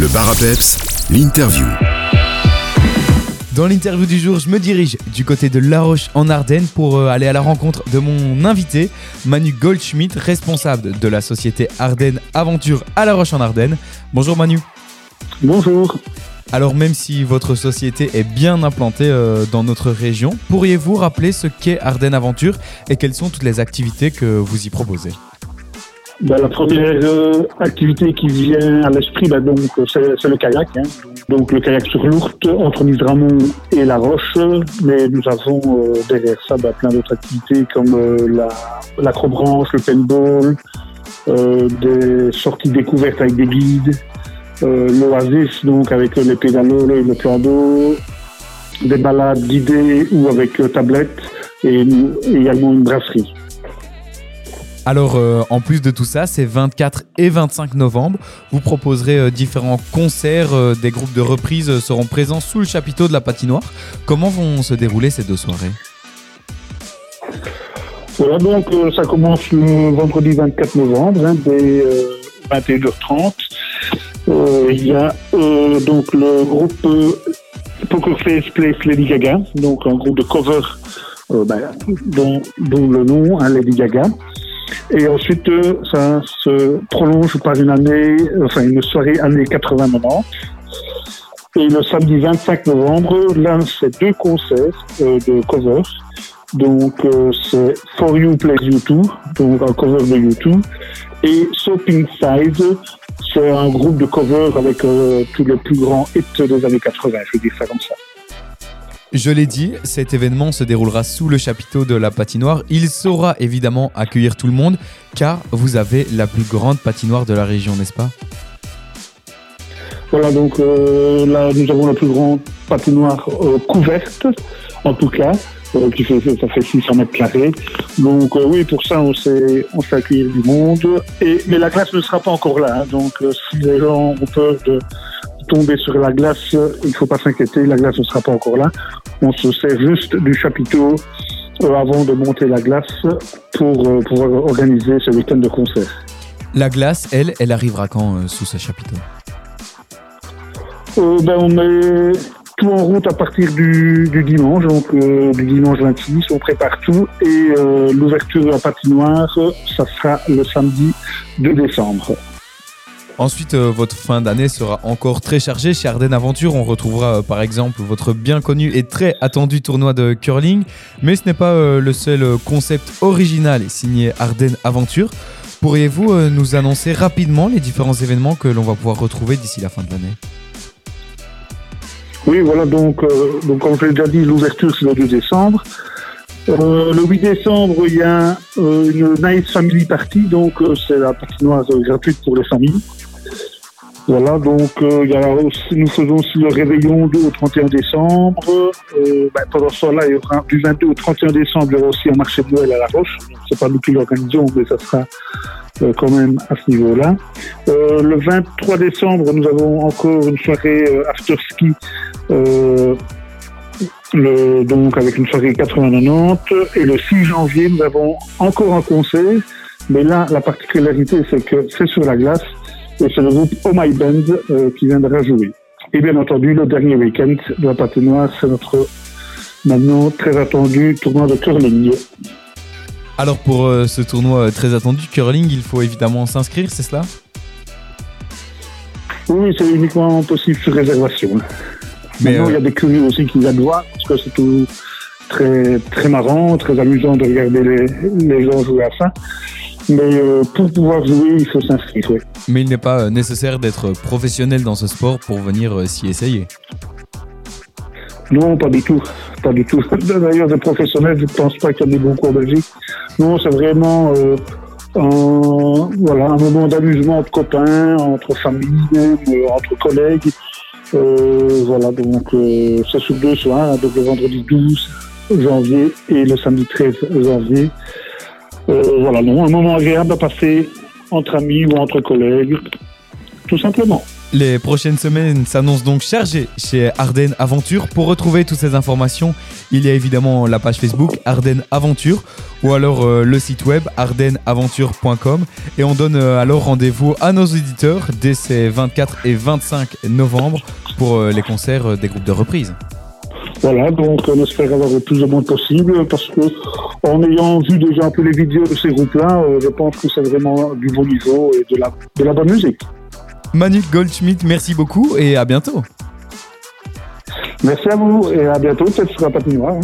Le bar à peps, l'interview. Dans l'interview du jour, je me dirige du côté de La Roche en Ardennes pour euh, aller à la rencontre de mon invité, Manu Goldschmidt, responsable de la société Ardennes Aventure à La Roche en Ardennes. Bonjour Manu. Bonjour. Alors même si votre société est bien implantée euh, dans notre région, pourriez-vous rappeler ce qu'est Ardennes Aventure et quelles sont toutes les activités que vous y proposez? Ben, la première euh, activité qui vient à l'esprit, ben, donc c'est le kayak. hein. Donc le kayak sur l'Ourthe entre Misramont et La Roche. Mais nous avons euh, derrière ça ben, plein d'autres activités comme euh, la l'acrobranche, le paintball, euh, des sorties découvertes avec des guides, euh, l'oasis donc avec les pédalos, le, le plan d'eau, des balades guidées ou avec euh, tablette et également une brasserie. Alors, euh, en plus de tout ça, c'est 24 et 25 novembre. Vous proposerez euh, différents concerts. euh, des groupes de reprises seront présents sous le chapiteau de la patinoire. Comment vont se dérouler ces deux soirées? Voilà, donc ça commence le vendredi 24 novembre, hein, dès euh, 21h30. Euh, Il y a donc le groupe Poker Face Place Lady Gaga, donc un groupe de cover ben, dont, dont le nom, hein, Lady Gaga. Et ensuite, euh, ça se prolonge par une année, enfin une soirée année 80-90. Et le samedi 25 novembre, là, c'est deux concerts euh, de covers. Donc, euh, c'est For You Plays You Too, donc un cover de U2. Et Soaping Size, c'est un groupe de covers avec euh, tous les plus grands hits des années 80, je dire ça comme ça. Je l'ai dit, cet événement se déroulera sous le chapiteau de la patinoire. Il saura évidemment accueillir tout le monde, car vous avez la plus grande patinoire de la région, n'est-ce pas? Voilà, donc euh, là, nous avons la plus grande patinoire euh, couverte, en tout cas, euh, qui fait, ça fait 600 mètres carrés. Donc euh, oui, pour ça, on sait, on sait accueillir du monde. Et, mais la glace ne sera pas encore là. hein. donc si les gens ont peur de tomber sur la glace, il ne faut pas s'inquiéter, la glace ne sera pas encore là. On se sert juste du chapiteau euh, avant de monter la glace pour euh, pouvoir organiser ce week-end de concert. La glace, elle, elle arrivera quand euh, sous ce chapiteau? Euh, ben, on met tout en route à partir du, du dimanche, donc euh, du dimanche 26, on prépare tout et l'ouverture de la patinoire, ça sera le samedi 2 décembre. Ensuite, euh, votre fin d'année sera encore très chargée. Chez Ardennes Aventure, on retrouvera euh, par exemple votre bien connu et très attendu tournoi de curling. Mais ce n'est pas euh, le seul concept original signé Ardennes Aventure. Pourriez-vous nous annoncer rapidement les différents événements que l'on va pouvoir retrouver d'ici la fin de l'année? Oui, voilà, donc, donc comme je l'ai déjà dit, l'ouverture c'est le 2 décembre. Le 8 décembre, il y a une Nice Family Party, donc c'est la patinoire euh, gratuite pour les familles. Voilà, donc euh, y a aussi, nous faisons aussi le réveillon du- au 31 décembre. Euh, ben, pendant ce temps-là, du 22 au 31 décembre, il y aura aussi un marché de Noël à La Roche. C'est pas nous qui l'organisons, mais ça sera euh, quand même à ce niveau-là. Euh, le 23 décembre, nous avons encore une soirée euh, after ski euh, le, donc avec une soirée 80-90. Et le 6 janvier, nous avons encore un concert. Mais là, la particularité, c'est que c'est sur la glace. Et c'est le groupe Oh My Band euh, qui viendra jouer. Et bien entendu, le dernier week-end de la patinoire, c'est notre maintenant très attendu tournoi de curling. Alors pour euh, ce tournoi euh, très attendu curling, il faut évidemment s'inscrire, c'est cela? Oui, c'est uniquement possible sur réservation. Mais, Maintenant, euh, il y a des curieux aussi qui viennent voir parce que c'est tout très, très marrant, très amusant de regarder les, les gens jouer à ça. Mais euh, pour pouvoir jouer, il faut s'inscrire. oui. Mais il n'est pas euh, nécessaire d'être professionnel dans ce sport pour venir euh, s'y essayer. Non, pas du tout. Pas du tout. D'ailleurs, des professionnels, je ne pense pas qu'il y en ait beaucoup en Belgique. Non, c'est vraiment euh, un, voilà, un moment d'amusement entre copains, entre familles, entre collègues. Voilà, donc c'est sur deux soirs, hein, donc le vendredi 12 janvier et le samedi 13 janvier. Voilà, non, un moment agréable à passer entre amis ou entre collègues, tout simplement. Les prochaines semaines s'annoncent donc chargées chez Ardennes Aventure. Pour retrouver toutes ces informations, il y a évidemment la page Facebook Ardennes Aventure ou alors euh, le site web ardennesaventure.com et on donne euh, alors rendez-vous à nos auditeurs dès ces 24 et 25 novembre pour euh, les concerts des groupes de reprise. Voilà, donc on espère avoir le plus de monde possible parce que en ayant vu déjà un peu les vidéos de ces groupes-là, euh, je pense que c'est vraiment du bon niveau et de la, de la bonne musique. Manu Goldschmidt, merci beaucoup et à bientôt. Merci à vous et à bientôt, peut-être sur la patinoire. hein.